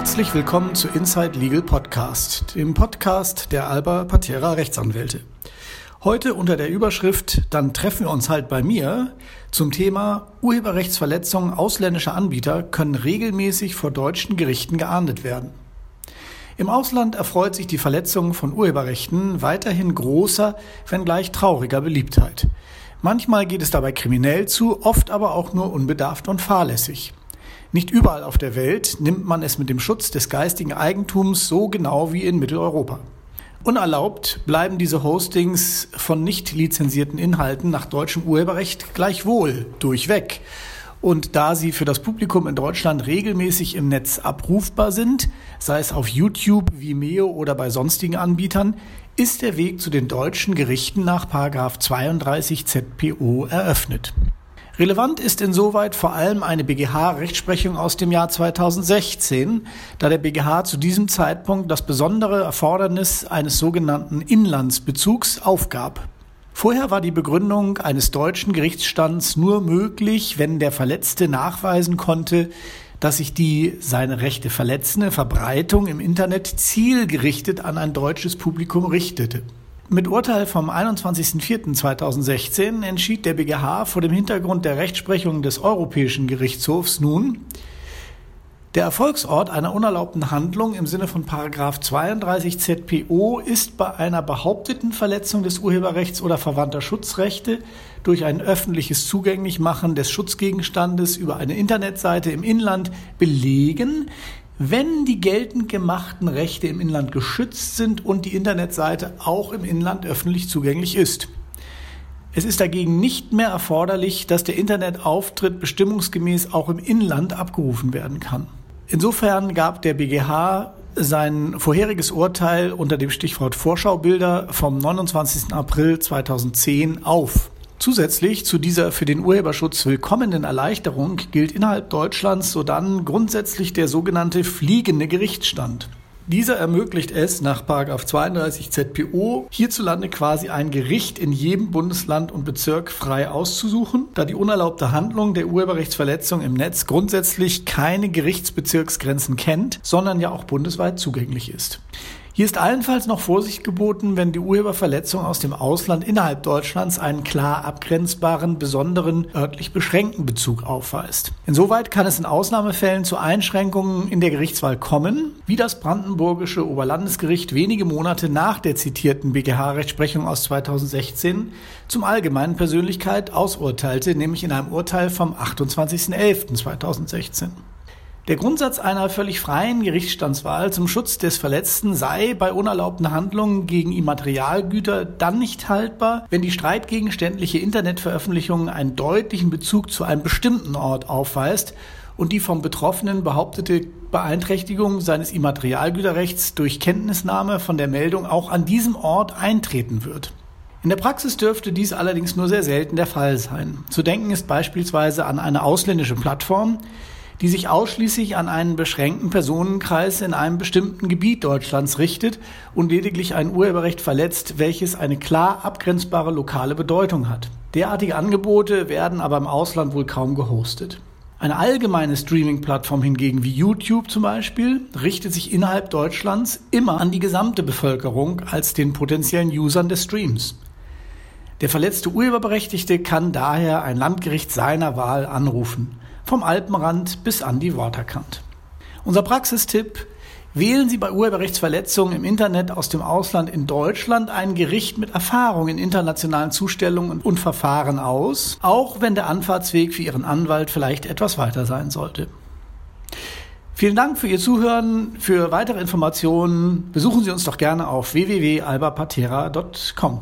Herzlich willkommen zu Inside Legal Podcast, dem Podcast der Alba Patera Rechtsanwälte. Heute unter der Überschrift Dann treffen wir uns halt bei mir zum Thema Urheberrechtsverletzungen ausländischer Anbieter können regelmäßig vor deutschen Gerichten geahndet werden. Im Ausland erfreut sich die Verletzung von Urheberrechten weiterhin großer, wenngleich trauriger Beliebtheit. Manchmal geht es dabei kriminell zu, oft aber auch nur unbedarft und fahrlässig. Nicht überall auf der Welt nimmt man es mit dem Schutz des geistigen Eigentums so genau wie in Mitteleuropa. Unerlaubt bleiben diese Hostings von nicht lizenzierten Inhalten nach deutschem Urheberrecht gleichwohl durchweg. Und da sie für das Publikum in Deutschland regelmäßig im Netz abrufbar sind, sei es auf YouTube, Vimeo oder bei sonstigen Anbietern, ist der Weg zu den deutschen Gerichten nach 32 ZPO eröffnet. Relevant ist insoweit vor allem eine BGH-Rechtsprechung aus dem Jahr 2016, da der BGH zu diesem Zeitpunkt das besondere Erfordernis eines sogenannten Inlandsbezugs aufgab. Vorher war die Begründung eines deutschen Gerichtsstands nur möglich, wenn der Verletzte nachweisen konnte, dass sich die seine Rechte verletzende Verbreitung im Internet zielgerichtet an ein deutsches Publikum richtete. Mit Urteil vom 21.04.2016 entschied der BGH vor dem Hintergrund der Rechtsprechung des Europäischen Gerichtshofs nun, der Erfolgsort einer unerlaubten Handlung im Sinne von 32 ZPO ist bei einer behaupteten Verletzung des Urheberrechts oder verwandter Schutzrechte durch ein öffentliches Zugänglichmachen des Schutzgegenstandes über eine Internetseite im Inland belegen, wenn die geltend gemachten Rechte im Inland geschützt sind und die Internetseite auch im Inland öffentlich zugänglich ist. Es ist dagegen nicht mehr erforderlich, dass der Internetauftritt bestimmungsgemäß auch im Inland abgerufen werden kann. Insofern gab der BGH sein vorheriges Urteil unter dem Stichwort Vorschaubilder vom 29. April 2010 auf. Zusätzlich zu dieser für den Urheberschutz willkommenen Erleichterung gilt innerhalb Deutschlands sodann grundsätzlich der sogenannte fliegende Gerichtsstand. Dieser ermöglicht es nach 32 ZPO hierzulande quasi ein Gericht in jedem Bundesland und Bezirk frei auszusuchen, da die unerlaubte Handlung der Urheberrechtsverletzung im Netz grundsätzlich keine Gerichtsbezirksgrenzen kennt, sondern ja auch bundesweit zugänglich ist. Hier ist allenfalls noch Vorsicht geboten, wenn die Urheberverletzung aus dem Ausland innerhalb Deutschlands einen klar abgrenzbaren, besonderen, örtlich beschränkten Bezug aufweist. Insoweit kann es in Ausnahmefällen zu Einschränkungen in der Gerichtswahl kommen, wie das Brandenburgische Oberlandesgericht wenige Monate nach der zitierten BGH-Rechtsprechung aus 2016 zum allgemeinen Persönlichkeit ausurteilte, nämlich in einem Urteil vom 28.11.2016. Der Grundsatz einer völlig freien Gerichtsstandswahl zum Schutz des Verletzten sei bei unerlaubten Handlungen gegen Immaterialgüter dann nicht haltbar, wenn die streitgegenständliche Internetveröffentlichung einen deutlichen Bezug zu einem bestimmten Ort aufweist und die vom Betroffenen behauptete Beeinträchtigung seines Immaterialgüterrechts durch Kenntnisnahme von der Meldung auch an diesem Ort eintreten wird. In der Praxis dürfte dies allerdings nur sehr selten der Fall sein. Zu denken ist beispielsweise an eine ausländische Plattform, die sich ausschließlich an einen beschränkten Personenkreis in einem bestimmten Gebiet Deutschlands richtet und lediglich ein Urheberrecht verletzt, welches eine klar abgrenzbare lokale Bedeutung hat. Derartige Angebote werden aber im Ausland wohl kaum gehostet. Eine allgemeine Streaming-Plattform hingegen wie YouTube zum Beispiel richtet sich innerhalb Deutschlands immer an die gesamte Bevölkerung als den potenziellen Usern des Streams. Der verletzte Urheberberechtigte kann daher ein Landgericht seiner Wahl anrufen vom Alpenrand bis an die Waterkant. Unser Praxistipp Wählen Sie bei Urheberrechtsverletzungen im Internet aus dem Ausland in Deutschland ein Gericht mit Erfahrung in internationalen Zustellungen und Verfahren aus, auch wenn der Anfahrtsweg für Ihren Anwalt vielleicht etwas weiter sein sollte. Vielen Dank für Ihr Zuhören. Für weitere Informationen besuchen Sie uns doch gerne auf www.albapatera.com.